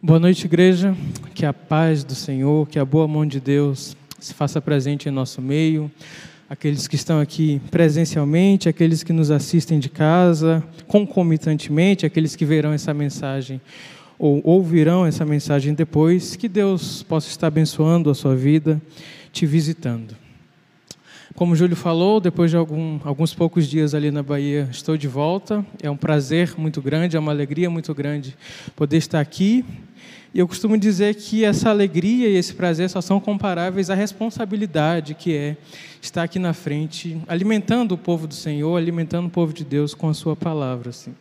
Boa noite, igreja. Que a paz do Senhor, que a boa mão de Deus se faça presente em nosso meio. Aqueles que estão aqui presencialmente, aqueles que nos assistem de casa, concomitantemente, aqueles que verão essa mensagem ou ouvirão essa mensagem depois, que Deus possa estar abençoando a sua vida, te visitando. Como o Júlio falou, depois de algum, alguns poucos dias ali na Bahia, estou de volta. É um prazer muito grande, é uma alegria muito grande poder estar aqui. E eu costumo dizer que essa alegria e esse prazer só são comparáveis à responsabilidade que é estar aqui na frente, alimentando o povo do Senhor, alimentando o povo de Deus com a sua palavra. Assim.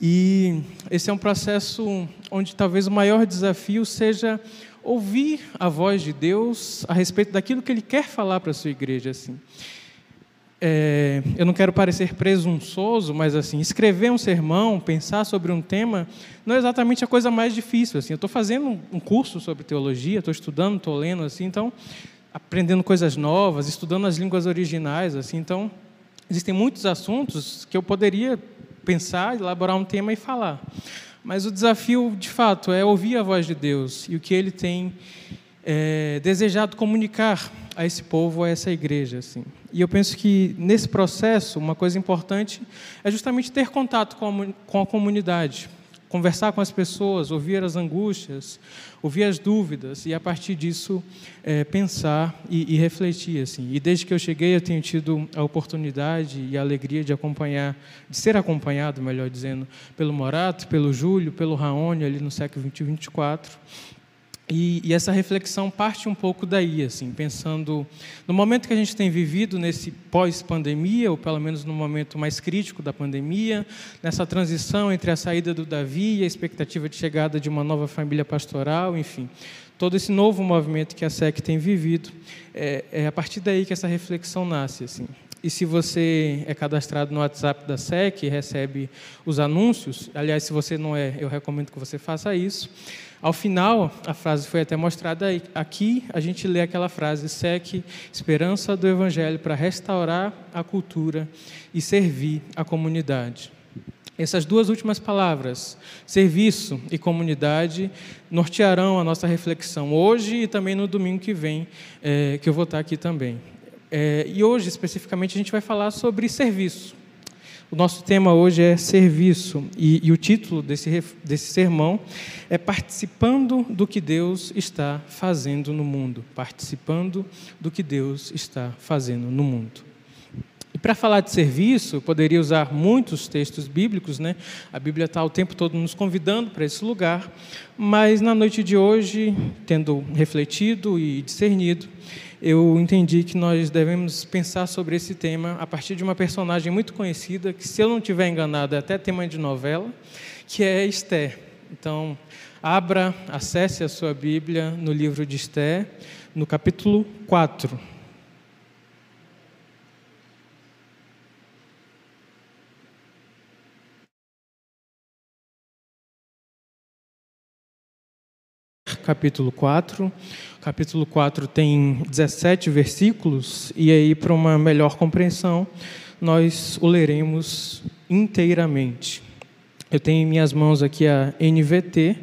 E esse é um processo onde talvez o maior desafio seja ouvir a voz de Deus a respeito daquilo que Ele quer falar para a sua igreja. Assim. É, eu não quero parecer presunçoso, mas assim, escrever um sermão, pensar sobre um tema, não é exatamente a coisa mais difícil. Assim, eu estou fazendo um curso sobre teologia, estou estudando, estou lendo, assim, então aprendendo coisas novas, estudando as línguas originais, assim, então existem muitos assuntos que eu poderia pensar, elaborar um tema e falar. Mas o desafio, de fato, é ouvir a voz de Deus e o que Ele tem é, desejado comunicar a esse povo, a essa igreja. Assim. E eu penso que nesse processo, uma coisa importante é justamente ter contato com a, com a comunidade, conversar com as pessoas, ouvir as angústias, ouvir as dúvidas e a partir disso é, pensar e, e, refletir assim. E desde que eu cheguei eu tenho tido a oportunidade e a alegria de acompanhar, de ser acompanhado, melhor dizendo, pelo Morato, pelo Júlio, pelo Raoni ali no século 20 e 24 e, e, essa reflexão parte um pouco daí, assim, pensando no momento que a gente tem vivido nesse pós-pandemia, ou pelo menos no momento mais crítico da pandemia, nessa transição entre a saída do Davi e a expectativa de chegada de uma nova família pastoral, enfim, todo esse novo movimento que a SEC tem vivido, é, é a partir daí que essa reflexão nasce, assim. E se você é cadastrado no WhatsApp da SEC e recebe os anúncios, aliás, se você não é, eu recomendo que você faça isso. Ao final, a frase foi até mostrada aqui, a gente lê aquela frase: SEC, esperança do Evangelho para restaurar a cultura e servir a comunidade. Essas duas últimas palavras, serviço e comunidade, nortearão a nossa reflexão hoje e também no domingo que vem, é, que eu vou estar aqui também. É, e hoje, especificamente, a gente vai falar sobre serviço. O nosso tema hoje é serviço e, e, o título desse, desse sermão é Participando do que Deus está fazendo no mundo. Participando do que Deus está fazendo no mundo. E para falar de serviço, eu poderia usar muitos textos bíblicos, né? A Bíblia está o tempo todo nos convidando para esse lugar, mas na noite de hoje, tendo refletido e discernido, eu entendi que nós devemos pensar sobre esse tema a partir de uma personagem muito conhecida, que, se eu não estiver enganado, é até tema de novela, que é Esther. Então, abra, acesse a sua Bíblia no livro de Esther, no capítulo 4. Capítulo 4. Capítulo 4 tem 17 versículos, e aí, para uma melhor compreensão, nós o leremos inteiramente. Eu tenho em minhas mãos aqui a NVT,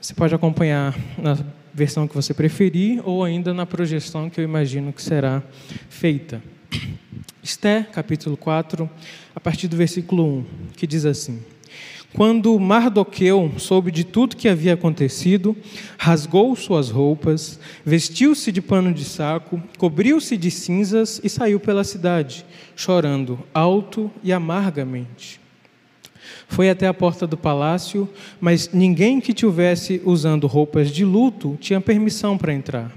você pode acompanhar na versão que você preferir, ou ainda na projeção que eu imagino que será feita. Esté, capítulo 4, a partir do versículo 1, que diz assim. Quando Mardoqueu soube de tudo que havia acontecido, rasgou suas roupas, vestiu-se de pano de saco, cobriu-se de cinzas e saiu pela cidade, chorando alto e amargamente. Foi até a porta do palácio, mas ninguém que tivesse usando roupas de luto tinha permissão para entrar.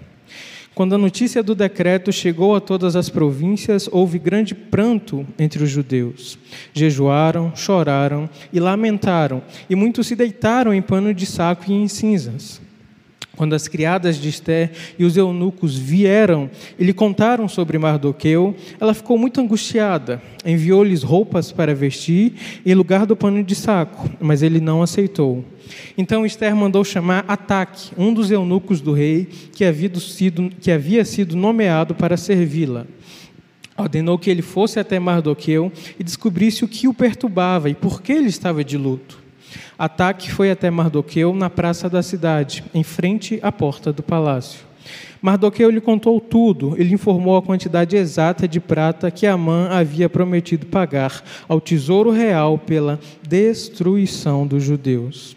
Quando a notícia do decreto chegou a todas as províncias, houve grande pranto entre os judeus. Jejuaram, choraram e lamentaram, e muitos se deitaram em pano de saco e em cinzas. Quando as criadas de Esté e os eunucos vieram e lhe contaram sobre Mardoqueu, ela ficou muito angustiada. Enviou-lhes roupas para vestir em lugar do pano de saco, mas ele não aceitou. Então Esther mandou chamar Ataque, um dos eunucos do rei, que havia sido, que havia sido nomeado para servi-la. Ordenou que ele fosse até Mardoqueu e descobrisse o que o perturbava e por que ele estava de luto. Ataque foi até Mardoqueu na praça da cidade, em frente à porta do palácio. Mardoqueu lhe contou tudo, ele informou a quantidade exata de prata que Amã havia prometido pagar ao tesouro real pela destruição dos judeus.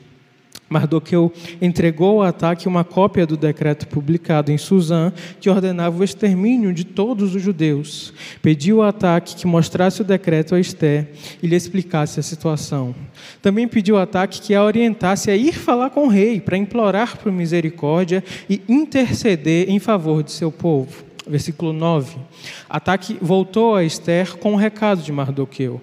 Mardoqueu entregou ao ataque uma cópia do decreto publicado em Suzã, que ordenava o extermínio de todos os judeus. Pediu ao ataque que mostrasse o decreto a Esté e lhe explicasse a situação. Também pediu ao ataque que a orientasse a ir falar com o rei para implorar por misericórdia e interceder em favor de seu povo. Versículo 9. Ataque voltou a Esther com o recado de Mardoqueu.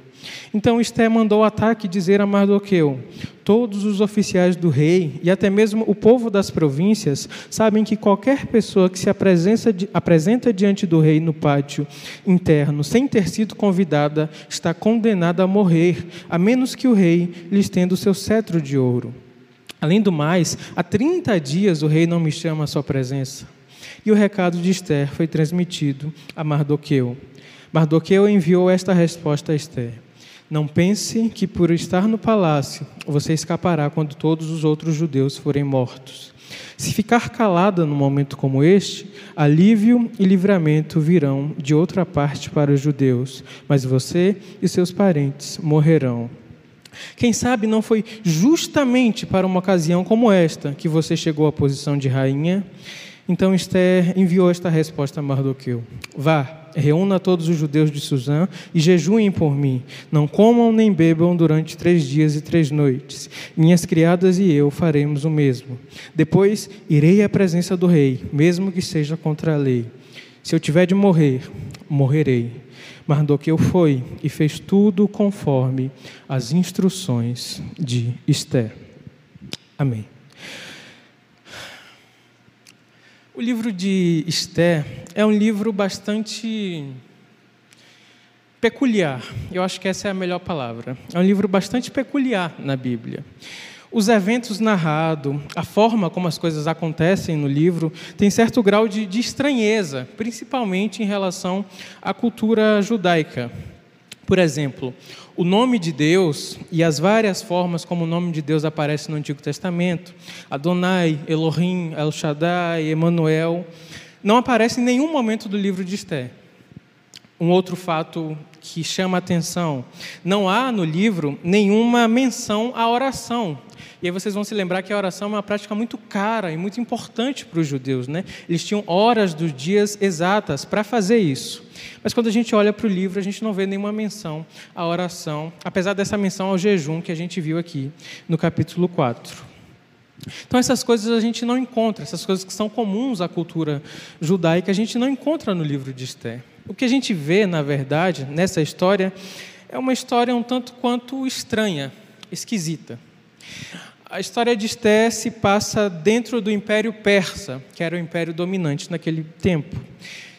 Então Esté mandou ataque dizer a Mardoqueu: Todos os oficiais do rei e até mesmo o povo das províncias sabem que qualquer pessoa que se apresenta, apresenta diante do rei no pátio interno sem ter sido convidada está condenada a morrer, a menos que o rei lhe estenda o seu cetro de ouro. Além do mais, há 30 dias o rei não me chama à sua presença. E o recado de Esther foi transmitido a Mardoqueu. Mardoqueu enviou esta resposta a Esther. Não pense que por estar no palácio você escapará quando todos os outros judeus forem mortos. Se ficar calada num momento como este, alívio e livramento virão de outra parte para os judeus, mas você e seus parentes morrerão. Quem sabe não foi justamente para uma ocasião como esta que você chegou à posição de rainha? Então Esther enviou esta resposta a Mardoqueu: Vá reúna todos os judeus de Suzã e jejuem por mim. Não comam nem bebam durante três dias e três noites. Minhas criadas e eu faremos o mesmo. Depois irei à presença do rei, mesmo que seja contra a lei. Se eu tiver de morrer, morrerei. Mardoqueu foi e fez tudo conforme as instruções de Esther. Amém. O livro de Esté é um livro bastante peculiar. Eu acho que essa é a melhor palavra. É um livro bastante peculiar na Bíblia. Os eventos narrados, a forma como as coisas acontecem no livro, tem certo grau de, de estranheza, principalmente em relação à cultura judaica. Por exemplo, o nome de Deus e as várias formas como o nome de Deus aparece no Antigo Testamento, Adonai, Elohim, El Shaddai, Emanuel, não aparece em nenhum momento do livro de Esté. Um outro fato que chama a atenção, não há no livro nenhuma menção à oração. E aí vocês vão se lembrar que a oração é uma prática muito cara e muito importante para os judeus, né? Eles tinham horas dos dias exatas para fazer isso. Mas quando a gente olha para o livro, a gente não vê nenhuma menção à oração, apesar dessa menção ao jejum que a gente viu aqui no capítulo 4. Então, essas coisas a gente não encontra, essas coisas que são comuns à cultura judaica, a gente não encontra no livro de Esther. O que a gente vê, na verdade, nessa história, é uma história um tanto quanto estranha, esquisita. A história de Esther se passa dentro do Império Persa, que era o império dominante naquele tempo.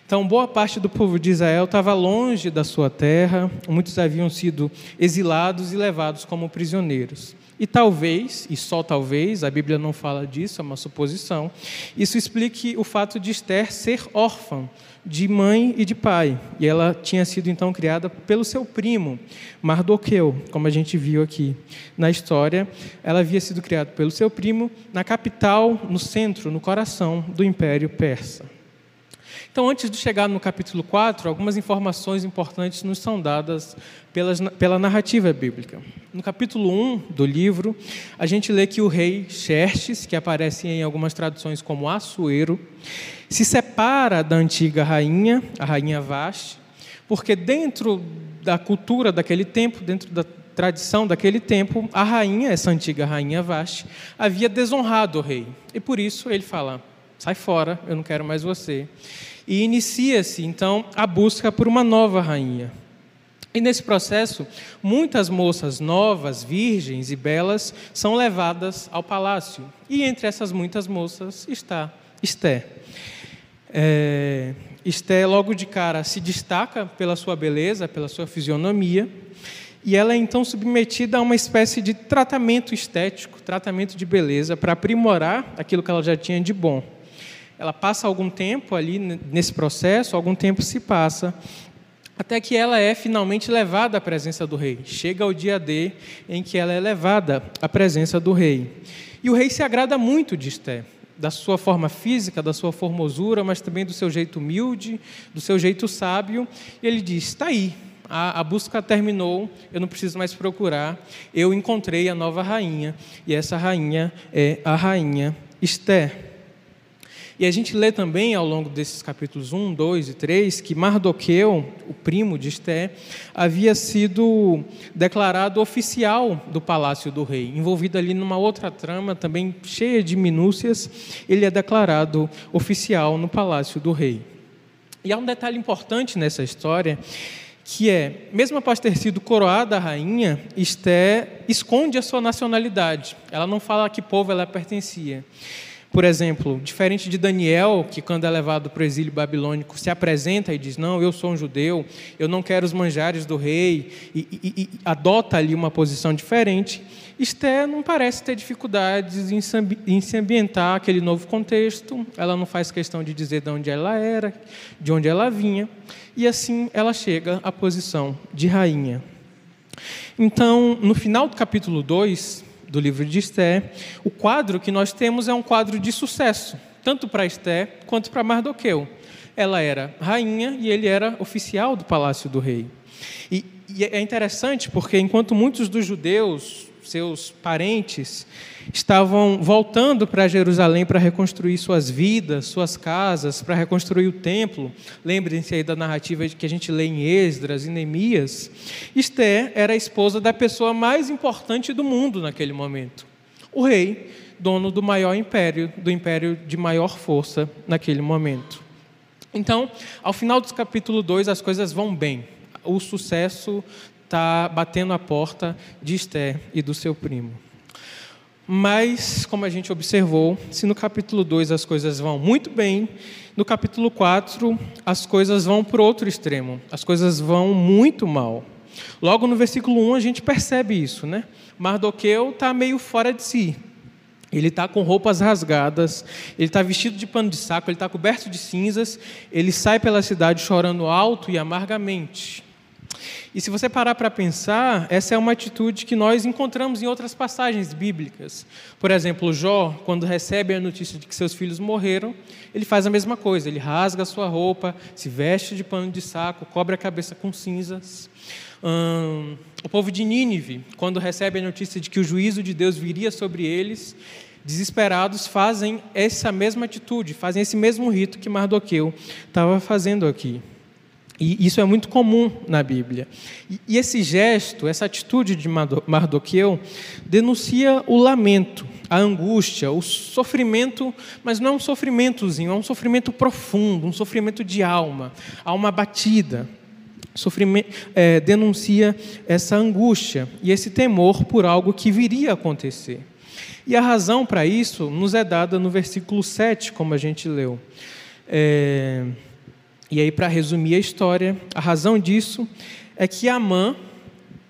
Então, boa parte do povo de Israel estava longe da sua terra, muitos haviam sido exilados e levados como prisioneiros. E talvez, e só talvez, a Bíblia não fala disso, é uma suposição, isso explique o fato de Esther ser órfã de mãe e de pai. E ela tinha sido então criada pelo seu primo, Mardoqueu, como a gente viu aqui na história. Ela havia sido criada pelo seu primo na capital, no centro, no coração do Império Persa. Então, antes de chegar no capítulo 4, algumas informações importantes nos são dadas pelas, pela narrativa bíblica. No capítulo 1 do livro, a gente lê que o rei Xerxes, que aparece em algumas traduções como Assuero, se separa da antiga rainha, a rainha Vashti, porque dentro da cultura daquele tempo, dentro da tradição daquele tempo, a rainha, essa antiga rainha Vashti, havia desonrado o rei. E por isso ele fala: sai fora, eu não quero mais você e inicia-se então a busca por uma nova rainha. E nesse processo, muitas moças novas, virgens e belas são levadas ao palácio. E entre essas muitas moças está Esté. É, Esté, logo de cara, se destaca pela sua beleza, pela sua fisionomia, e ela é então submetida a uma espécie de tratamento estético, tratamento de beleza, para aprimorar aquilo que ela já tinha de bom ela passa algum tempo ali nesse processo, algum tempo se passa, até que ela é finalmente levada à presença do rei. Chega o dia D em que ela é levada à presença do rei. E o rei se agrada muito de Esté, da sua forma física, da sua formosura, mas também do seu jeito humilde, do seu jeito sábio. E ele diz: está aí, a, a, busca terminou, eu não preciso mais procurar, eu encontrei a nova rainha, e essa rainha é a rainha Esther. E a gente lê também ao longo desses capítulos 1, 2 e 3 que Mardoqueu, o primo de Esté, havia sido declarado oficial do palácio do rei, envolvido ali numa outra trama também cheia de minúcias, ele é declarado oficial no palácio do rei. E há um detalhe importante nessa história, que é, mesmo após ter sido coroada a rainha, Esté esconde a sua nacionalidade. Ela não fala a que povo ela pertencia. Por exemplo, diferente de Daniel, que quando é levado para o exílio babilônico se apresenta e diz: Não, eu sou um judeu, eu não quero os manjares do rei, e, e, e adota ali uma posição diferente. Esté não parece ter dificuldades em se ambientar aquele novo contexto, ela não faz questão de dizer de onde ela era, de onde ela vinha, e assim ela chega à posição de rainha. Então, no final do capítulo 2, do livro de Esté, o quadro que nós temos é um quadro de sucesso, tanto para Esté quanto para Mardoqueu. Ela era rainha e ele era oficial do palácio do rei. E, e é interessante porque enquanto muitos dos judeus, seus parentes, estavam voltando para Jerusalém para reconstruir suas vidas, suas casas, para reconstruir o templo. Lembrem-se aí da narrativa que a gente lê em Esdras e Neemias. Esther era a esposa da pessoa mais importante do mundo naquele momento. O rei, dono do maior império, do império de maior força naquele momento. Então, ao final do capítulo 2, as coisas vão bem. O sucesso está batendo a porta de Esther e do seu primo. Mas, como a gente observou, se no capítulo 2 as coisas vão muito bem, no capítulo 4 as coisas vão para outro extremo, as coisas vão muito mal. Logo no versículo 1 a gente percebe isso, né? Mardoqueu está meio fora de si. Ele está com roupas rasgadas, ele está vestido de pano de saco, ele está coberto de cinzas, ele sai pela cidade chorando alto e amargamente. E se você parar para pensar, essa é uma atitude que nós encontramos em outras passagens bíblicas. Por exemplo, Jó, quando recebe a notícia de que seus filhos morreram, ele faz a mesma coisa, ele rasga a sua roupa, se veste de pano de saco, cobre a cabeça com cinzas. Hum, o povo de Nínive, quando recebe a notícia de que o juízo de Deus viria sobre eles, desesperados, fazem essa mesma atitude, fazem esse mesmo rito que Mardoqueu estava fazendo aqui. E isso é muito comum na Bíblia. E esse gesto, essa atitude de Mardoqueu, denuncia o lamento, a angústia, o sofrimento, mas não é um sofrimentozinho, é um sofrimento profundo, um sofrimento de alma, alma batida. Sofrimento, é, denuncia essa angústia e esse temor por algo que viria a acontecer. E a razão para isso nos é dada no versículo 7, como a gente leu. É, e aí, para resumir a história, a razão disso é que Amã,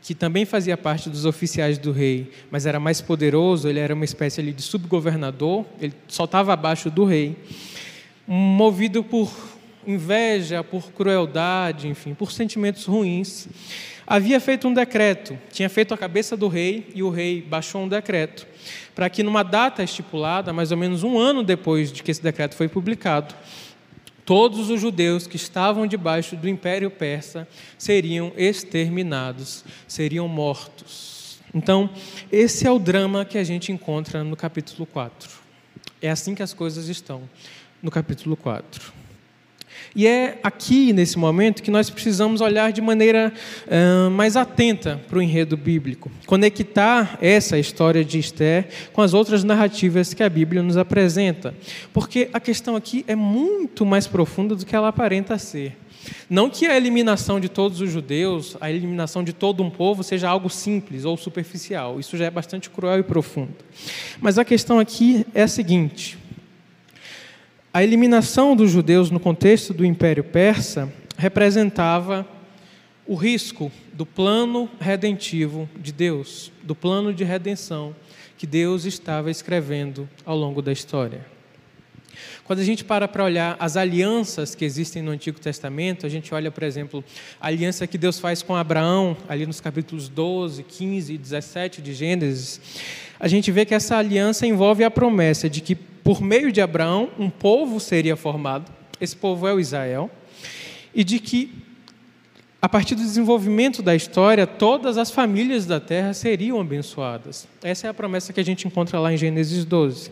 que também fazia parte dos oficiais do rei, mas era mais poderoso, ele era uma espécie de subgovernador, ele só estava abaixo do rei, movido por inveja, por crueldade, enfim, por sentimentos ruins, havia feito um decreto, tinha feito a cabeça do rei e o rei baixou um decreto para que numa data estipulada, mais ou menos um ano depois de que esse decreto foi publicado, todos os judeus que estavam debaixo do Império Persa seriam exterminados, seriam mortos. Então, esse é o drama que a gente encontra no capítulo 4. É assim que as coisas estão no capítulo 4. E é aqui, nesse momento, que nós precisamos olhar de maneira uh, mais atenta para o enredo bíblico, conectar essa história de Esther com as outras narrativas que a Bíblia nos apresenta. Porque a questão aqui é muito mais profunda do que ela aparenta ser. Não que a eliminação de todos os judeus, a eliminação de todo um povo, seja algo simples ou superficial. Isso já é bastante cruel e profundo. Mas a questão aqui é a seguinte: a eliminação dos judeus no contexto do Império Persa representava o risco do plano redentivo de Deus, do plano de redenção que Deus estava escrevendo ao longo da história. Quando a gente para para olhar as alianças que existem no Antigo Testamento, a gente olha, por exemplo, a aliança que Deus faz com Abraão, ali nos capítulos 12, 15 e 17 de Gênesis, a gente vê que essa aliança envolve a promessa de que, por meio de Abraão, um povo seria formado, esse povo é o Israel, e de que, a partir do desenvolvimento da história, todas as famílias da terra seriam abençoadas. Essa é a promessa que a gente encontra lá em Gênesis 12.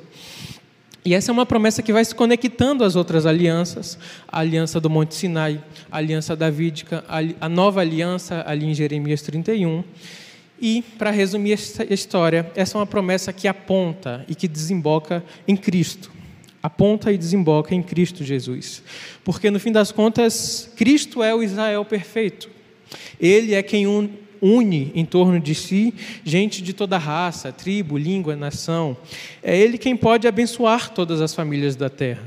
E essa é uma promessa que vai se conectando às outras alianças, a aliança do Monte Sinai, a aliança davídica, a nova aliança ali em Jeremias 31. E, para resumir esta história, essa é uma promessa que aponta e que desemboca em Cristo. Aponta e desemboca em Cristo Jesus. Porque, no fim das contas, Cristo é o Israel perfeito. Ele é quem une em torno de si gente de toda raça, tribo, língua, nação. É Ele quem pode abençoar todas as famílias da terra.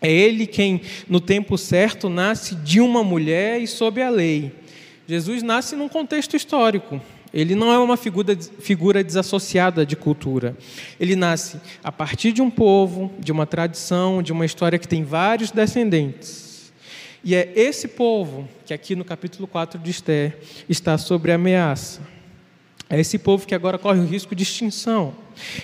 É Ele quem, no tempo certo, nasce de uma mulher e sob a lei. Jesus nasce num contexto histórico. Ele não é uma figura, figura desassociada de cultura. Ele nasce a partir de um povo, de uma tradição, de uma história que tem vários descendentes. E é esse povo que aqui no capítulo 4 de Esther está sobre ameaça. É esse povo que agora corre o risco de extinção.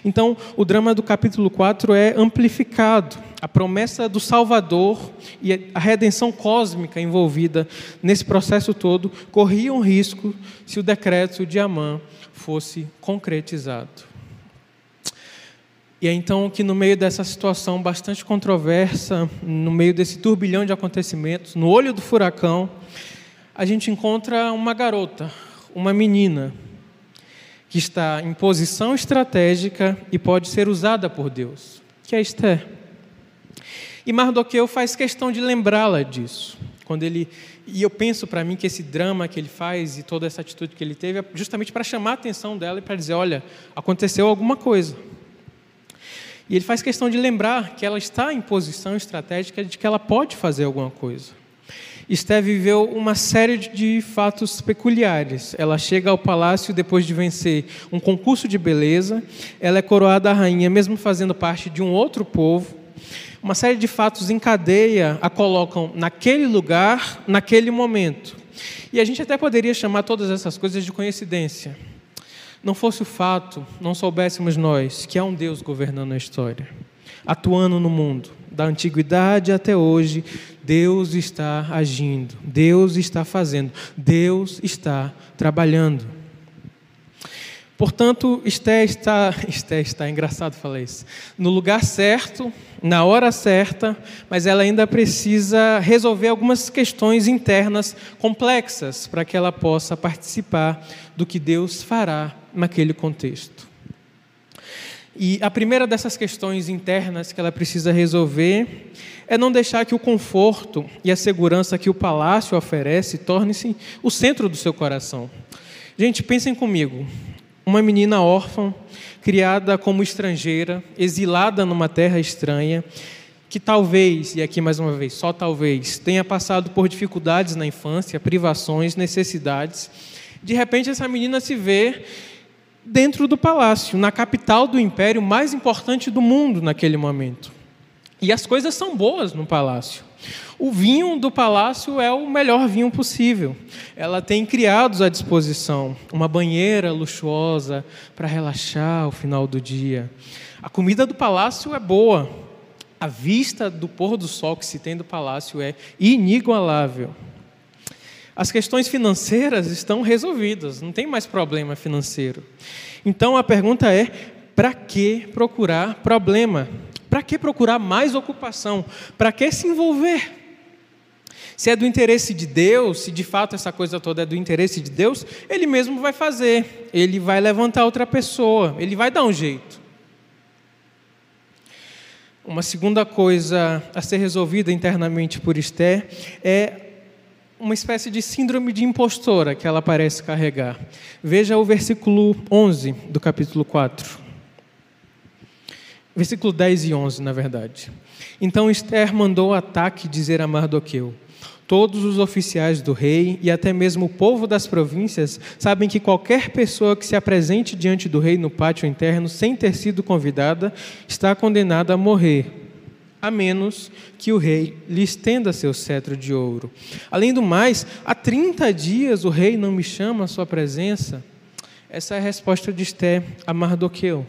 Então, o drama do capítulo 4 é amplificado. A promessa do Salvador e a redenção cósmica envolvida nesse processo todo corriam risco se o decreto de Amã fosse concretizado. E é então que, no meio dessa situação bastante controversa, no meio desse turbilhão de acontecimentos, no olho do furacão, a gente encontra uma garota, uma menina, que está em posição estratégica e pode ser usada por Deus, que é Esther. E Mardoqueu faz questão de lembrá-la disso. Quando ele e eu penso para mim que esse drama que ele faz e toda essa atitude que ele teve é justamente para chamar a atenção dela e para dizer, olha, aconteceu alguma coisa. E ele faz questão de lembrar que ela está em posição estratégica de que ela pode fazer alguma coisa. Esther viveu uma série de fatos peculiares. Ela chega ao palácio depois de vencer um concurso de beleza. Ela é coroada rainha, mesmo fazendo parte de um outro povo. Uma série de fatos em cadeia a colocam naquele lugar, naquele momento. E a gente até poderia chamar todas essas coisas de coincidência não fosse o fato, não soubéssemos nós que há um Deus governando a história, atuando no mundo, da antiguidade até hoje, Deus está agindo, Deus está fazendo, Deus está trabalhando. Portanto, Esté está, Esté está, é engraçado falar isso, no lugar certo, na hora certa, mas ela ainda precisa resolver algumas questões internas complexas para que ela possa participar do que Deus fará naquele contexto. E a primeira dessas questões internas que ela precisa resolver é não deixar que o conforto e a segurança que o palácio oferece torne-se o centro do seu coração. Gente, pensem comigo. Uma menina órfã, criada como estrangeira, exilada numa terra estranha, que talvez, e aqui mais uma vez, só talvez, tenha passado por dificuldades na infância, privações, necessidades. De repente, essa menina se vê dentro do palácio, na capital do império mais importante do mundo naquele momento. E as coisas são boas no palácio. O vinho do palácio é o melhor vinho possível. Ela tem criados à disposição, uma banheira luxuosa para relaxar ao final do dia. A comida do palácio é boa. A vista do pôr do sol que se tem do palácio é inigualável. As questões financeiras estão resolvidas, não tem mais problema financeiro. Então a pergunta é: para que procurar problema? Para que procurar mais ocupação? Para que se envolver? Se é do interesse de Deus, se de fato essa coisa toda é do interesse de Deus, Ele mesmo vai fazer, Ele vai levantar outra pessoa, Ele vai dar um jeito. Uma segunda coisa a ser resolvida internamente por Esther é uma espécie de síndrome de impostora que ela parece carregar. Veja o versículo 11 do capítulo 4. Versículo 10 e 11, na verdade. Então Esther mandou ataque dizer a Mardoqueu: Todos os oficiais do rei e até mesmo o povo das províncias sabem que qualquer pessoa que se apresente diante do rei no pátio interno sem ter sido convidada está condenada a morrer. A menos que o rei lhe estenda seu cetro de ouro. Além do mais, há 30 dias o rei não me chama à sua presença. Essa é a resposta de Esté a Mardoqueu.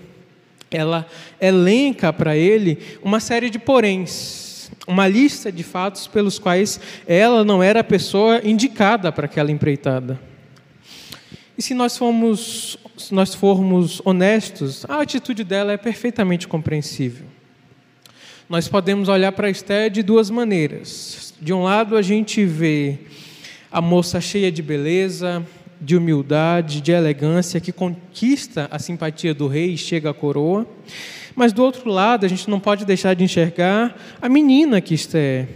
Ela elenca para ele uma série de poréns, uma lista de fatos pelos quais ela não era a pessoa indicada para aquela empreitada. E se nós formos, se nós formos honestos, a atitude dela é perfeitamente compreensível. Nós podemos olhar para Esther de duas maneiras. De um lado, a gente vê a moça cheia de beleza, de humildade, de elegância, que conquista a simpatia do rei e chega à coroa. Mas do outro lado, a gente não pode deixar de enxergar a menina que Esther,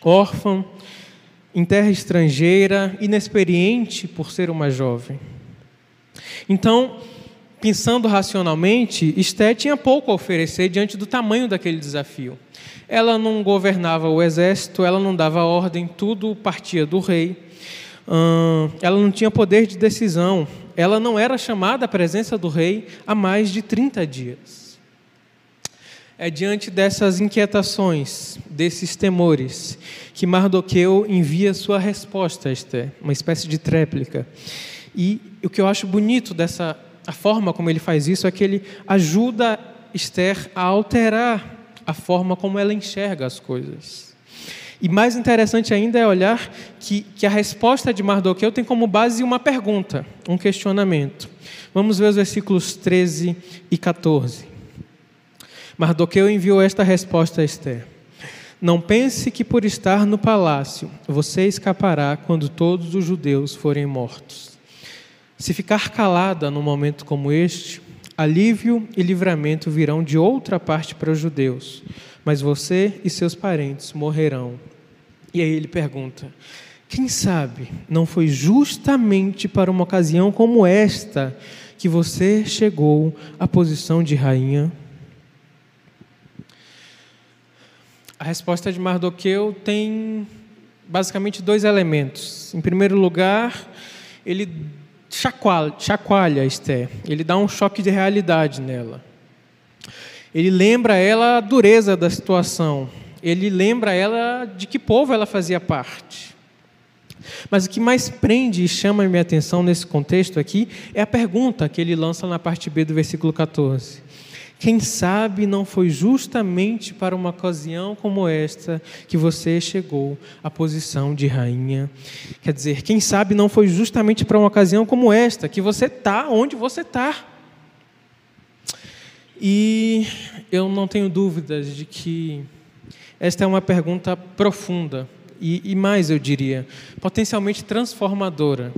órfã, em terra estrangeira, inexperiente por ser uma jovem. Então, pensando racionalmente, Esté tinha pouco a oferecer diante do tamanho daquele desafio. Ela não governava o exército, ela não dava ordem, tudo partia do rei. ela não tinha poder de decisão, ela não era chamada à presença do rei há mais de 30 dias. É diante dessas inquietações, desses temores, que Mardoqueu envia sua resposta a Esther, uma espécie de tréplica. E o que eu acho bonito dessa a forma como ele faz isso é que ele ajuda Esther a alterar a forma como ela enxerga as coisas. E mais interessante ainda é olhar que, que a resposta de Mardoqueu tem como base uma pergunta, um questionamento. Vamos ver os versículos 13 e 14. Mardoqueu enviou esta resposta a Esther: Não pense que por estar no palácio você escapará quando todos os judeus forem mortos. Se ficar calada num momento como este, alívio e livramento virão de outra parte para os judeus, mas você e seus parentes morrerão. E aí ele pergunta: Quem sabe não foi justamente para uma ocasião como esta que você chegou à posição de rainha? A resposta de Mardoqueu tem basicamente dois elementos. Em primeiro lugar, ele chacoalha, chacoalha Esther, ele dá um choque de realidade nela. Ele lembra ela a dureza da situação, ele lembra ela de que povo ela fazia parte. Mas o que mais prende e chama a minha atenção nesse contexto aqui é a pergunta que ele lança na parte B do versículo 14. Quem sabe não foi justamente para uma ocasião como esta que você chegou à posição de rainha? Quer dizer, quem sabe não foi justamente para uma ocasião como esta que você está onde você está? E eu não tenho dúvidas de que esta é uma pergunta profunda e, e mais, eu diria, potencialmente transformadora.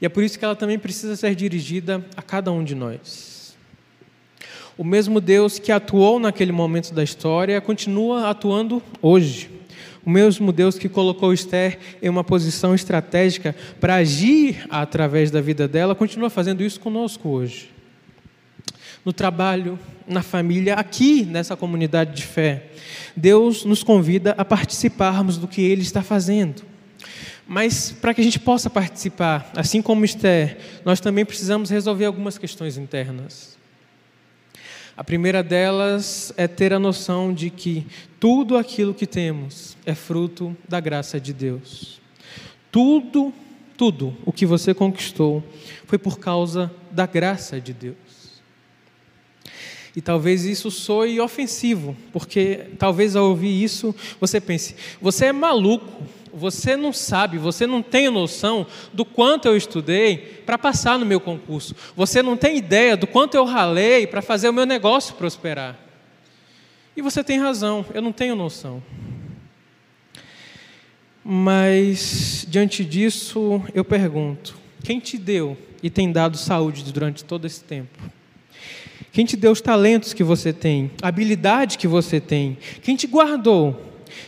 E é por isso que ela também precisa ser dirigida a cada um de nós. O mesmo Deus que atuou naquele momento da história continua atuando hoje. O mesmo Deus que colocou Esther em uma posição estratégica para agir através da vida dela, continua fazendo isso conosco hoje. No trabalho, na família, aqui nessa comunidade de fé, Deus nos convida a participarmos do que Ele está fazendo. Mas para que a gente possa participar, assim como Esther, nós também precisamos resolver algumas questões internas. A primeira delas é ter a noção de que tudo aquilo que temos é fruto da graça de Deus. Tudo, tudo o que você conquistou foi por causa da graça de Deus. E talvez isso soe ofensivo, porque talvez ao ouvir isso você pense: você é maluco, você não sabe, você não tem noção do quanto eu estudei para passar no meu concurso. Você não tem ideia do quanto eu ralei para fazer o meu negócio prosperar. E você tem razão, eu não tenho noção. Mas, diante disso, eu pergunto: quem te deu e tem dado saúde durante todo esse tempo? Quem te deu os talentos que você tem, a habilidade que você tem? Quem te guardou?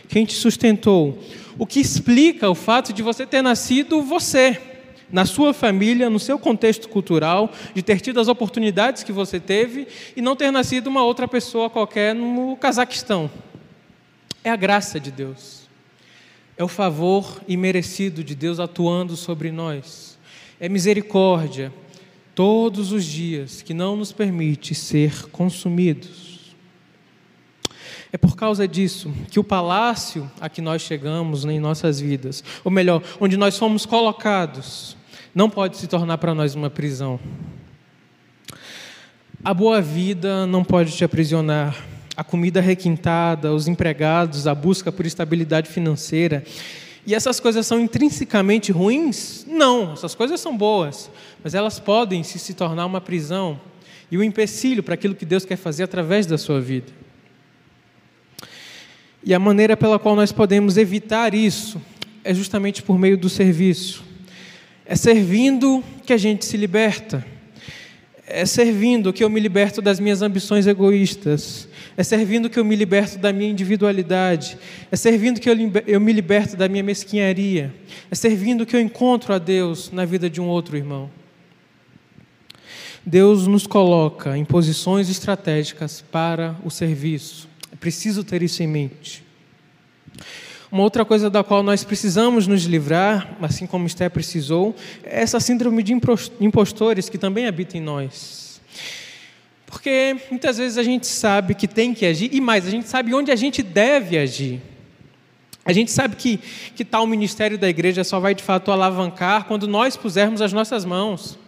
Quem te sustentou? O que explica o fato de você ter nascido você, na sua família, no seu contexto cultural, de ter tido as oportunidades que você teve e não ter nascido uma outra pessoa qualquer no Cazaquistão. É a graça de Deus. É o favor imerecido de Deus atuando sobre nós. É misericórdia todos os dias que não nos permite ser consumidos. É por causa disso que o palácio a que nós chegamos em nossas vidas, ou melhor, onde nós fomos colocados, não pode se tornar para nós uma prisão. A boa vida não pode te aprisionar. A comida requintada, os empregados, a busca por estabilidade financeira. E essas coisas são intrinsecamente ruins? Não, essas coisas são boas, mas elas podem se, se tornar uma prisão e um empecilho para aquilo que Deus quer fazer através da sua vida. E a maneira pela qual nós podemos evitar isso é justamente por meio do serviço. É servindo que a gente se liberta. É servindo que eu me liberto das minhas ambições egoístas. É servindo que eu me liberto da minha individualidade. É servindo que eu, me liberto da minha mesquinharia. É servindo que eu encontro a Deus na vida de um outro irmão. Deus nos coloca em posições estratégicas para o serviço. É preciso ter isso em mente. Uma outra coisa da qual nós precisamos nos livrar, assim como Esté precisou, é essa síndrome de impostores que também habita em nós. Porque muitas vezes a gente sabe que tem que agir, e mais, a gente sabe onde a gente deve agir. A gente sabe que, que tal ministério da igreja só vai de fato alavancar quando nós pusermos as nossas mãos.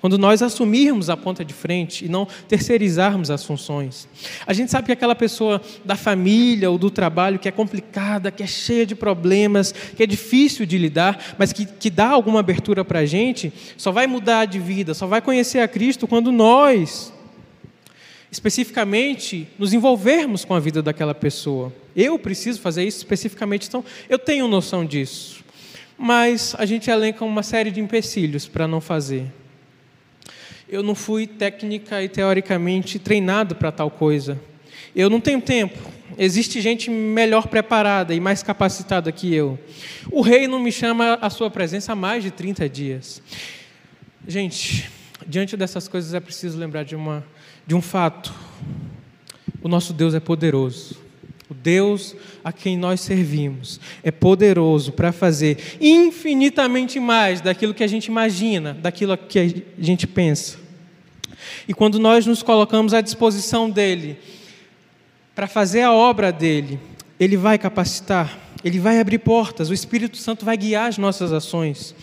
Quando nós assumirmos a ponta de frente e não terceirizarmos as funções. A gente sabe que aquela pessoa da família ou do trabalho que é complicada, que é cheia de problemas, que é difícil de lidar, mas que, que dá alguma abertura para a gente, só vai mudar de vida, só vai conhecer a Cristo quando nós, especificamente, nos envolvermos com a vida daquela pessoa. Eu preciso fazer isso especificamente, então eu tenho noção disso. Mas a gente elenca uma série de empecilhos para não fazer eu não fui técnica e teoricamente treinado para tal coisa. Eu não tenho tempo. Existe gente melhor preparada e mais capacitada que eu. O rei não me chama à sua presença há mais de 30 dias. Gente, diante dessas coisas é preciso lembrar de, uma, de um fato. O nosso Deus é poderoso. O Deus a quem nós servimos é poderoso para fazer infinitamente mais daquilo que a gente imagina, daquilo que a gente pensa. E quando nós nos colocamos à disposição dele para fazer a obra dele, ele vai capacitar, ele vai abrir portas, o Espírito Santo vai guiar as nossas ações,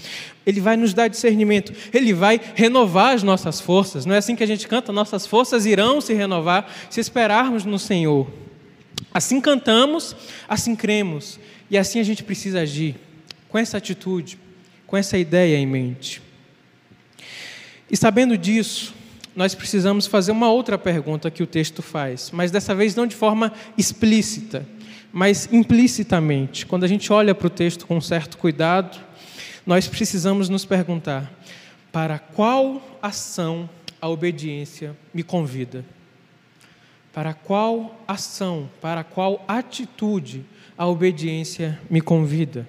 ele vai nos dar discernimento, ele vai renovar as nossas forças. Não é assim que a gente canta? Nossas forças irão se renovar se esperarmos no Senhor. Assim cantamos, assim cremos, e assim a gente precisa agir, com essa atitude, com essa ideia em mente. E sabendo disso, nós precisamos fazer uma outra pergunta que o texto faz, mas dessa vez não de forma explícita, mas implicitamente. Quando a gente olha para o texto com certo cuidado, nós precisamos nos perguntar: para qual ação a obediência me convida? Para qual ação, para qual atitude a obediência me convida?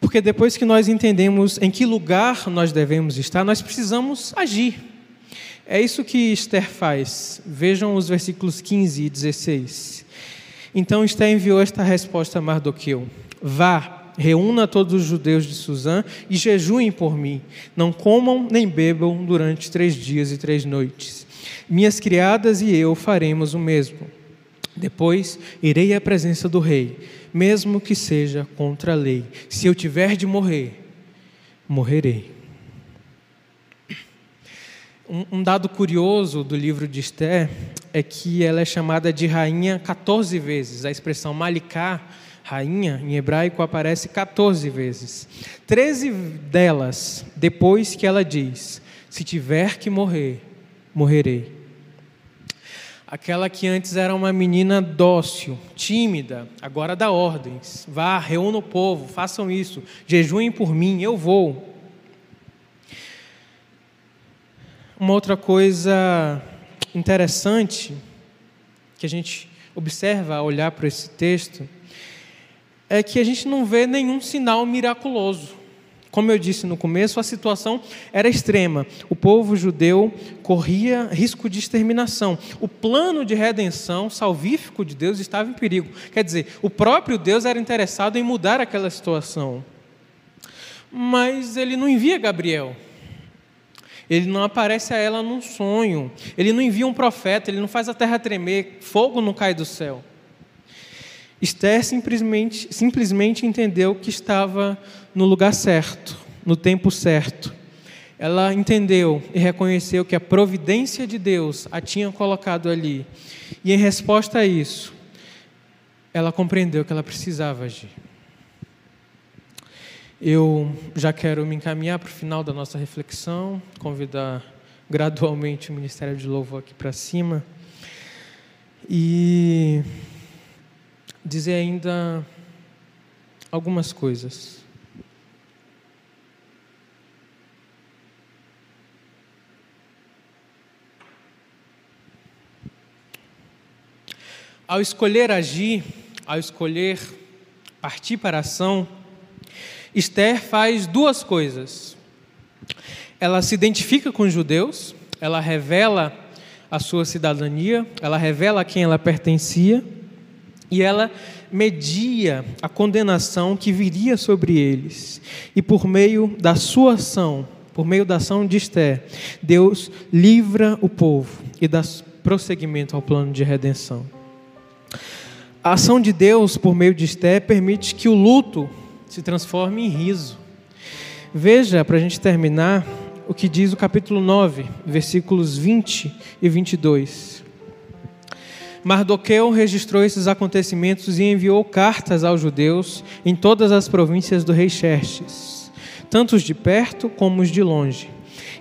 Porque depois que nós entendemos em que lugar nós devemos estar, nós precisamos agir. É isso que Esther faz. Vejam os versículos 15 e 16. Então Esther enviou esta resposta a Mardoqueu: Vá, reúna todos os judeus de Suzã e jejuem por mim. Não comam nem bebam durante três dias e três noites. Minhas criadas e eu faremos o mesmo. Depois irei à presença do rei mesmo que seja contra a lei. Se eu tiver de morrer, morrerei. Um, dado curioso do livro de Esther é que ela é chamada de rainha 14 vezes. A expressão maliká, rainha, em hebraico, aparece 14 vezes. Treze delas depois que ela diz: Se tiver que morrer, morrerei. Aquela que antes era uma menina dócil, tímida, agora dá ordens. Vá, reúna o povo, façam isso, jejuem por mim, eu vou. Uma outra coisa interessante que a gente observa ao olhar para esse texto é que a gente não vê nenhum sinal miraculoso. Como eu disse no começo, a situação era extrema. O povo judeu corria risco de exterminação. O plano de redenção salvífico de Deus estava em perigo. Quer dizer, o próprio Deus era interessado em mudar aquela situação. Mas ele não envia Gabriel. Ele não aparece a ela num sonho. Ele não envia um profeta, ele não faz a terra tremer, fogo não cai do céu. Esther simplesmente, simplesmente entendeu que estava no lugar certo, no tempo certo. Ela entendeu e reconheceu que a providência de Deus a tinha colocado ali. E em resposta a isso, ela compreendeu que ela precisava agir. Eu já quero me encaminhar para o final da nossa reflexão, convidar gradualmente o Ministério de Louvor aqui para cima. E dizer ainda algumas coisas. Ao escolher agir, ao escolher partir para a ação, Esther faz duas coisas. Ela se identifica com os judeus, ela revela a sua cidadania, ela revela a quem ela pertencia e ela media a condenação que viria sobre eles. E por meio da sua ação, por meio da ação de Esté, Deus livra o povo e dá prosseguimento ao plano de redenção. A ação de Deus por meio de Esté permite que o luto se transforme em riso. Veja, para a gente terminar, o que diz o capítulo 9, versículos 20 e 22. Mardoqueu registrou esses acontecimentos e enviou cartas aos judeus em todas as províncias do rei Xerxes, tanto os de perto como os de longe,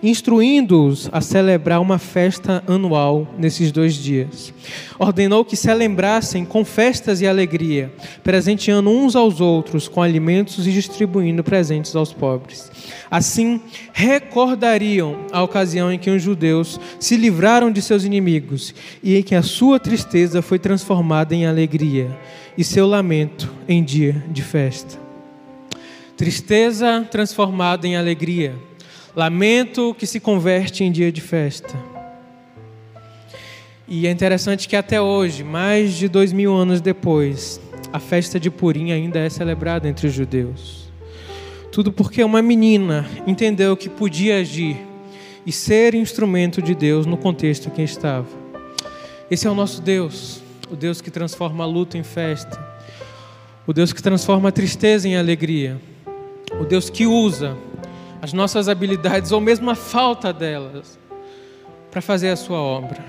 instruindo-os a celebrar uma festa anual nesses dois dias. Ordenou que celebrassem com festas e alegria, presenteando uns aos outros com alimentos e distribuindo presentes aos pobres. Assim, recordariam a ocasião em que os judeus se livraram de seus inimigos e em que a sua tristeza foi transformada em alegria e seu lamento em dia de festa. Tristeza transformada em alegria, lamento que se converte em dia de festa. E é interessante que até hoje, mais de dois mil anos depois, a festa de Purim ainda é celebrada entre os judeus. Tudo porque uma menina entendeu que podia agir e ser instrumento de Deus no contexto em que estava. Esse é o nosso Deus, o Deus que transforma a luta em festa, o Deus que transforma a tristeza em alegria, o Deus que usa as nossas habilidades ou mesmo a falta delas para fazer a sua obra.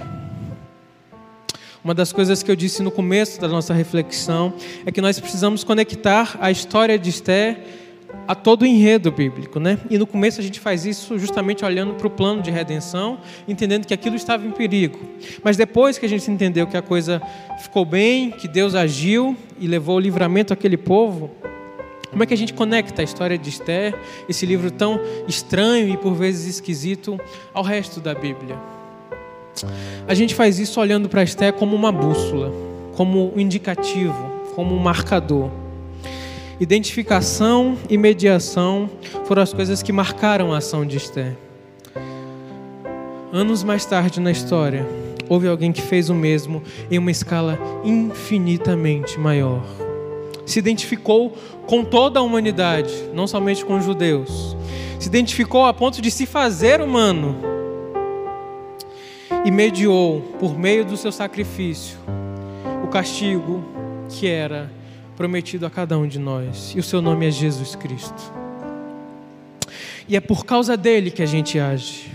Uma das coisas que eu disse no começo da nossa reflexão é que nós precisamos conectar a história de Esther a todo o enredo bíblico, né? E no começo a gente faz isso justamente olhando para o plano de redenção, entendendo que aquilo estava em perigo. Mas depois que a gente entendeu que a coisa ficou bem, que Deus agiu e levou o livramento àquele povo, como é que a gente conecta a história de Esther, esse livro tão estranho e por vezes esquisito, ao resto da Bíblia? A gente faz isso olhando para Esther como uma bússola, como um indicativo, como um marcador. Identificação e mediação foram as coisas que marcaram a ação de Esther. Anos mais tarde na história, houve alguém que fez o mesmo em uma escala infinitamente maior. Se identificou com toda a humanidade, não somente com os judeus. Se identificou a ponto de se fazer humano e mediou, por meio do seu sacrifício, o castigo que era prometido a cada um de nós. E o seu nome é Jesus Cristo. E é por causa dele que a gente age.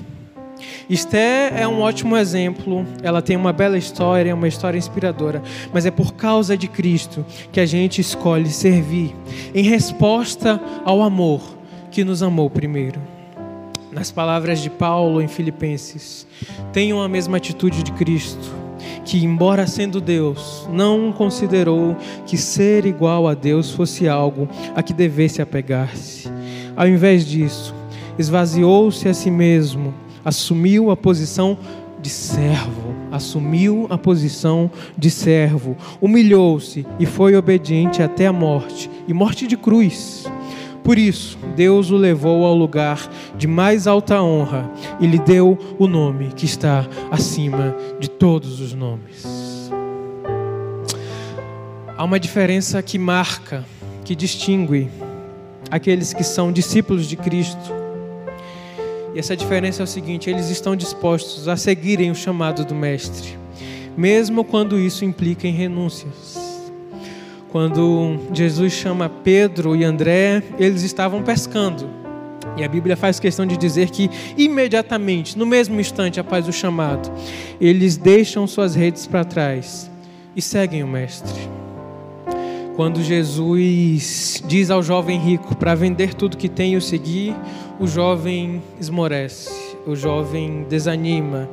Esther é um ótimo exemplo, ela tem uma bela história, uma história inspiradora, mas é por causa de Cristo que a gente escolhe servir, em resposta ao amor que nos amou primeiro. Nas palavras de Paulo em Filipenses, tenham a mesma atitude de Cristo que, embora sendo Deus, não considerou que ser igual a Deus fosse algo a que devesse apegar-se. Ao invés disso, esvaziou-se a si mesmo, assumiu a posição de servo, assumiu a posição de servo, humilhou-se e foi obediente até a morte e morte de cruz. Por isso, Deus o levou ao lugar de mais alta honra e lhe deu o nome que está acima de todos os nomes. Há uma diferença que marca, que distingue aqueles que são discípulos de Cristo E essa diferença é o seguinte: eles estão dispostos a seguirem o chamado do Mestre, mesmo quando isso implica em renúncias. Quando Jesus chama Pedro e André, eles estavam pescando. E a Bíblia faz questão de dizer que imediatamente, no mesmo instante após o chamado, eles deixam suas redes para trás e seguem o Mestre. Quando Jesus diz ao jovem rico para vender tudo que tem e o seguir, o jovem esmorece, o jovem desanima.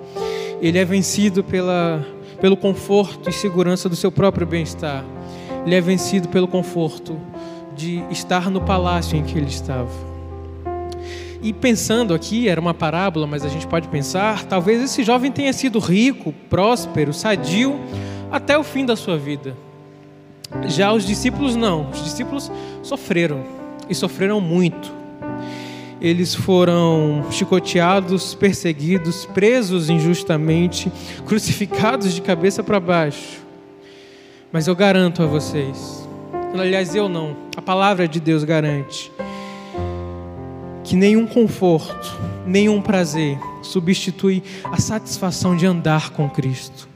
Ele é vencido pela, pelo conforto e segurança do seu próprio bem-estar. Ele é vencido pelo conforto de estar no palácio em que ele estava. E pensando aqui, era uma parábola, mas a gente pode pensar, talvez esse jovem tenha sido rico, próspero, sadio até o fim da sua vida já os discípulos não, os discípulos sofreram e sofreram muito. Eles foram chicoteados, perseguidos, presos injustamente, crucificados de cabeça para baixo. Mas eu garanto a vocês, aliás, eu não, a palavra de Deus garante, que nenhum conforto, nenhum prazer substitui a satisfação de andar com Cristo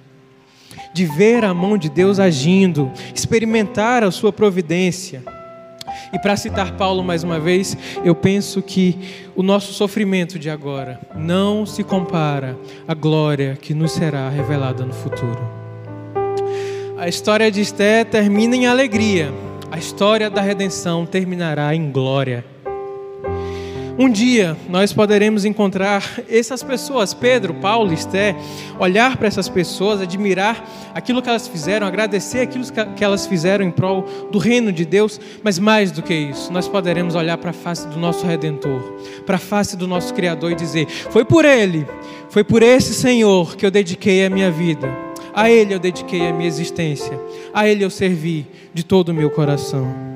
de ver a mão de Deus agindo, experimentar a sua providência. E para citar Paulo mais uma vez, eu penso que o nosso sofrimento de agora não se compara à glória que nos será revelada no futuro. A história de Esté termina em alegria, a história da redenção terminará em glória. Um dia nós poderemos encontrar essas pessoas, Pedro, Paulo, Esté, olhar para essas pessoas, admirar aquilo que elas fizeram, agradecer aquilo que elas fizeram em prol do reino de Deus, mas mais do que isso, nós poderemos olhar para a face do nosso Redentor, para a face do nosso Criador e dizer: Foi por Ele, foi por esse Senhor que eu dediquei a minha vida, a Ele eu dediquei a minha existência, a Ele eu servi de todo o meu coração.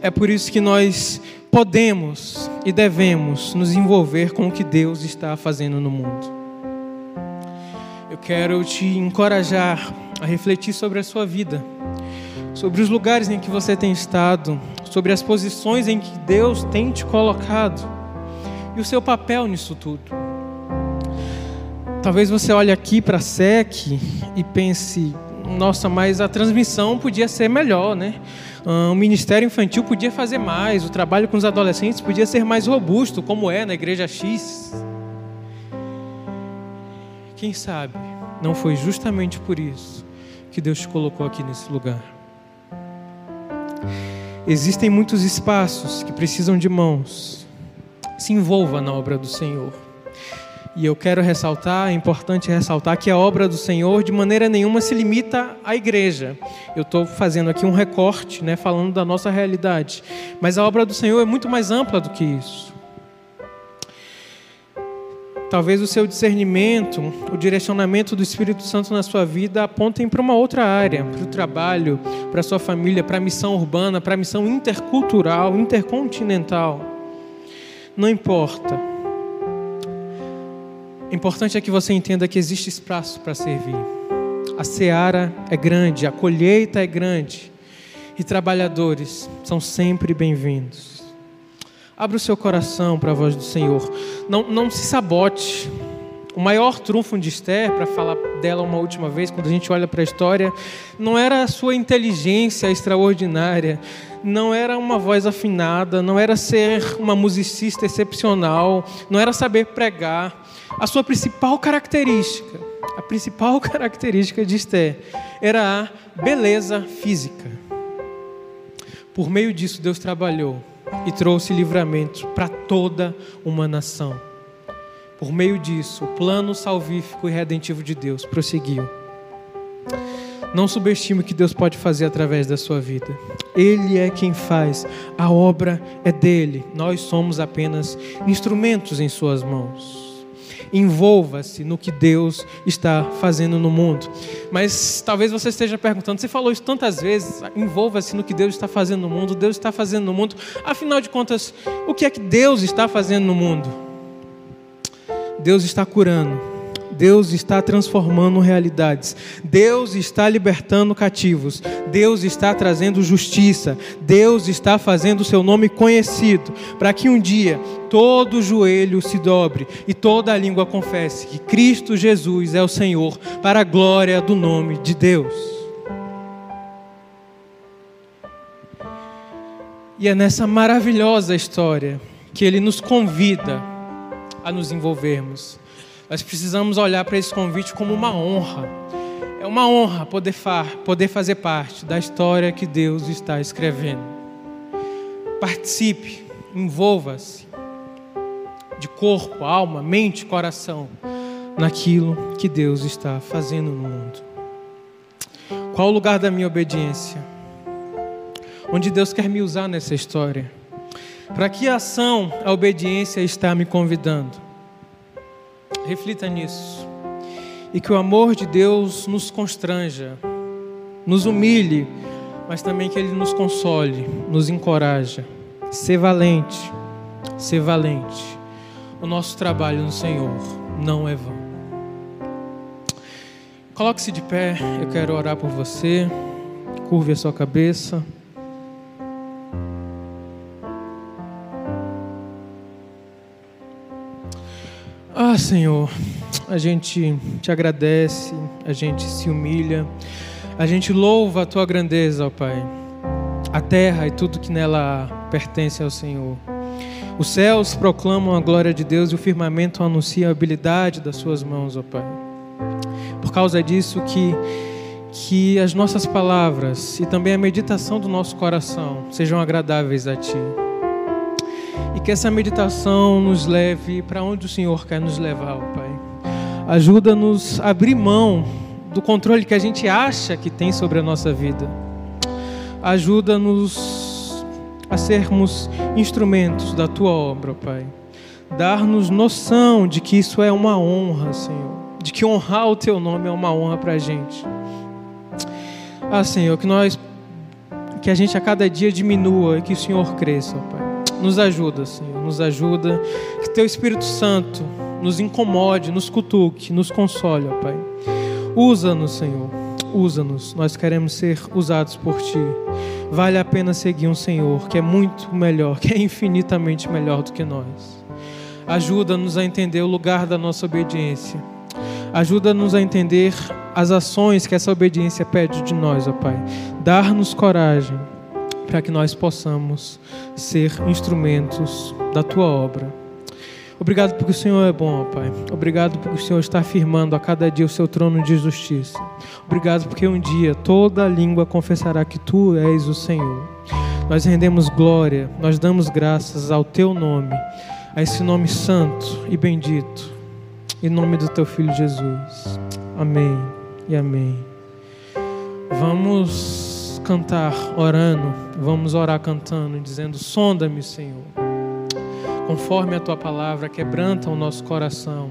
É por isso que nós podemos e devemos nos envolver com o que Deus está fazendo no mundo. Eu quero te encorajar a refletir sobre a sua vida, sobre os lugares em que você tem estado, sobre as posições em que Deus tem te colocado e o seu papel nisso tudo. Talvez você olhe aqui para a SEC e pense: nossa, mas a transmissão podia ser melhor, né? o ministério infantil podia fazer mais, o trabalho com os adolescentes podia ser mais robusto, como é na igreja X. Quem sabe não foi justamente por isso que Deus te colocou aqui nesse lugar. Existem muitos espaços que precisam de mãos. Se envolva na obra do Senhor. E eu quero ressaltar, é importante ressaltar que a obra do Senhor de maneira nenhuma se limita à igreja. Eu estou fazendo aqui um recorte, né, falando da nossa realidade. Mas a obra do Senhor é muito mais ampla do que isso. Talvez o seu discernimento, o direcionamento do Espírito Santo na sua vida apontem para uma outra área, para o trabalho, para a sua família, para a missão urbana, para a missão intercultural, intercontinental. Não importa. O importante é que você entenda que existe espaço para servir. A seara é grande, a colheita é grande e trabalhadores são sempre bem-vindos. Abra o seu coração para a voz do Senhor. Não, não se sabote. O maior trunfo de Esther, para falar dela uma última vez, quando a gente olha para a história, não era a sua inteligência extraordinária, não era uma voz afinada, não era ser uma musicista excepcional, não era saber pregar, a sua principal característica, a principal característica de Esther era a beleza física. Por meio disso, Deus trabalhou e trouxe livramento para toda uma nação. Por meio disso, o plano salvífico e redentivo de Deus prosseguiu. Não subestime o que Deus pode fazer através da sua vida. Ele é quem faz, a obra é dele. Nós somos apenas instrumentos em Suas mãos envolva-se no que Deus está fazendo no mundo. Mas talvez você esteja perguntando, você falou isso tantas vezes, envolva-se no que Deus está fazendo no mundo, Deus está fazendo no mundo. Afinal de contas, o que é que Deus está fazendo no mundo? Deus está curando, Deus está transformando realidades. Deus está libertando cativos. Deus está trazendo justiça. Deus está fazendo o seu nome conhecido, para que um dia todo joelho se dobre e toda língua confesse que Cristo Jesus é o Senhor, para a glória do nome de Deus. E é nessa maravilhosa história que ele nos convida a nos envolvermos. Nós precisamos olhar para esse convite como uma honra. É uma honra poder, poder fazer parte da história que Deus está escrevendo. Participe, envolva-se de corpo, alma, mente, coração naquilo que Deus está fazendo no mundo. Qual o lugar da minha obediência? Onde Deus quer me usar nessa história? Para que ação a obediência está me convidando? Reflita nisso. E que o amor de Deus nos constranja, nos humilhe, mas também que Ele nos console, nos encoraja. Ser valente, ser valente. O nosso trabalho no Senhor não é vão. Coloque-se de pé, eu quero orar por você. Curve a sua cabeça. Ah, Senhor, a gente te agradece, a gente se humilha, a gente louva a tua grandeza, ó Pai. A terra e tudo que nela pertence ao Senhor. Os céus proclamam a glória de Deus e o firmamento anuncia a habilidade das suas mãos, ó Pai. Por causa disso que que as nossas palavras e também a meditação do nosso coração sejam agradáveis a ti. E que essa meditação nos leve para onde o Senhor quer nos levar, ó Pai. Ajuda-nos a abrir mão do controle que a gente acha que tem sobre a nossa vida. Ajuda-nos a sermos instrumentos da tua obra, ó Pai. Dar-nos noção de que isso é uma honra, Senhor. De que honrar o teu nome é uma honra para a gente. Ah, Senhor, que nós, que a gente a cada dia diminua e que o Senhor cresça, ó Pai. Nos ajuda, Senhor, nos ajuda. Que Teu Espírito Santo nos incomode, nos cutuque, nos console, ó Pai. Usa-nos, Senhor, usa-nos. Nós queremos ser usados por Ti. Vale a pena seguir um Senhor que é muito melhor, que é infinitamente melhor do que nós. Ajuda-nos a entender o lugar da nossa obediência. Ajuda-nos a entender as ações que essa obediência pede de nós, ó Pai. Dar-nos coragem para que nós possamos ser instrumentos da tua obra. Obrigado porque o Senhor é bom, Pai. Obrigado porque o Senhor está afirmando a cada dia o seu trono de justiça. Obrigado porque um dia toda língua confessará que tu és o Senhor. Nós rendemos glória, nós damos graças ao teu nome, a esse nome santo e bendito. Em nome do teu filho Jesus. Amém e amém. Vamos cantar orando, vamos orar cantando, dizendo: Sonda-me, Senhor, conforme a tua palavra, quebranta o nosso coração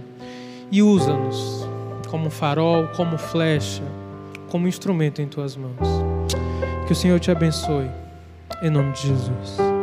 e usa-nos como farol, como flecha, como instrumento em tuas mãos. Que o Senhor te abençoe, em nome de Jesus.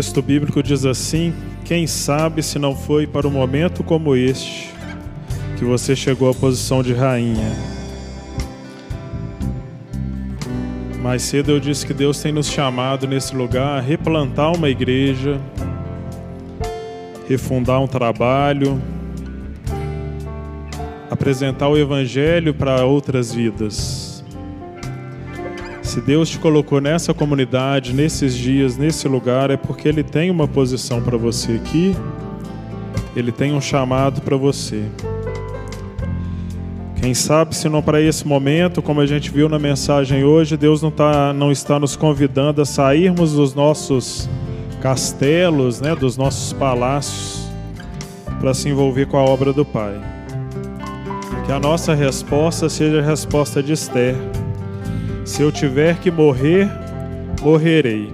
Texto bíblico diz assim: Quem sabe se não foi para um momento como este que você chegou à posição de rainha. Mais cedo eu disse que Deus tem nos chamado nesse lugar a replantar uma igreja, refundar um trabalho, apresentar o Evangelho para outras vidas. Se Deus te colocou nessa comunidade, nesses dias, nesse lugar, é porque Ele tem uma posição para você aqui, Ele tem um chamado para você. Quem sabe se não para esse momento, como a gente viu na mensagem hoje, Deus não, tá, não está nos convidando a sairmos dos nossos castelos, né, dos nossos palácios, para se envolver com a obra do Pai. Que a nossa resposta seja a resposta de Esther se eu tiver que morrer, morrerei.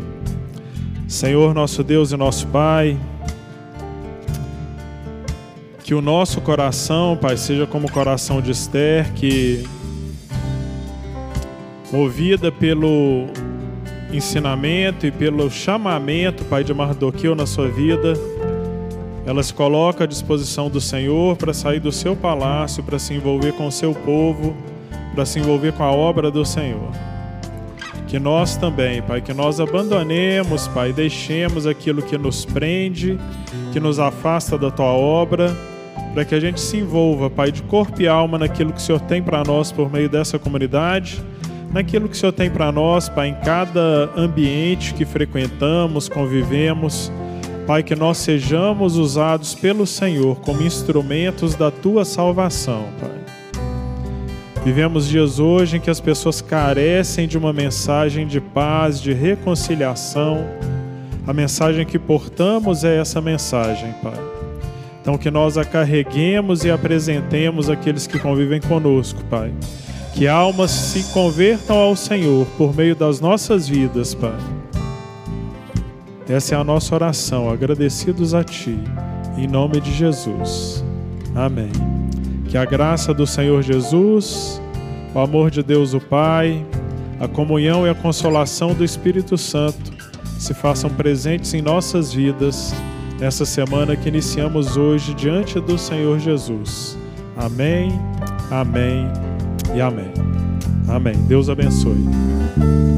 Senhor, nosso Deus e nosso Pai, que o nosso coração, Pai, seja como o coração de Esther, que movida pelo ensinamento e pelo chamamento, Pai, de Mardoqueu na sua vida, ela se coloca à disposição do Senhor para sair do seu palácio, para se envolver com o seu povo, para se envolver com a obra do Senhor. Que nós também, Pai, que nós abandonemos, Pai, deixemos aquilo que nos prende, que nos afasta da tua obra, para que a gente se envolva, Pai, de corpo e alma naquilo que o Senhor tem para nós por meio dessa comunidade, naquilo que o Senhor tem para nós, Pai, em cada ambiente que frequentamos, convivemos. Pai, que nós sejamos usados pelo Senhor como instrumentos da tua salvação, Pai. Vivemos dias hoje em que as pessoas carecem de uma mensagem de paz, de reconciliação. A mensagem que portamos é essa mensagem, Pai. Então, que nós a carreguemos e apresentemos àqueles que convivem conosco, Pai. Que almas se convertam ao Senhor por meio das nossas vidas, Pai. Essa é a nossa oração, agradecidos a Ti, em nome de Jesus. Amém. Que a graça do Senhor Jesus, o amor de Deus o Pai, a comunhão e a consolação do Espírito Santo se façam presentes em nossas vidas nessa semana que iniciamos hoje diante do Senhor Jesus. Amém, amém e amém. Amém. Deus abençoe.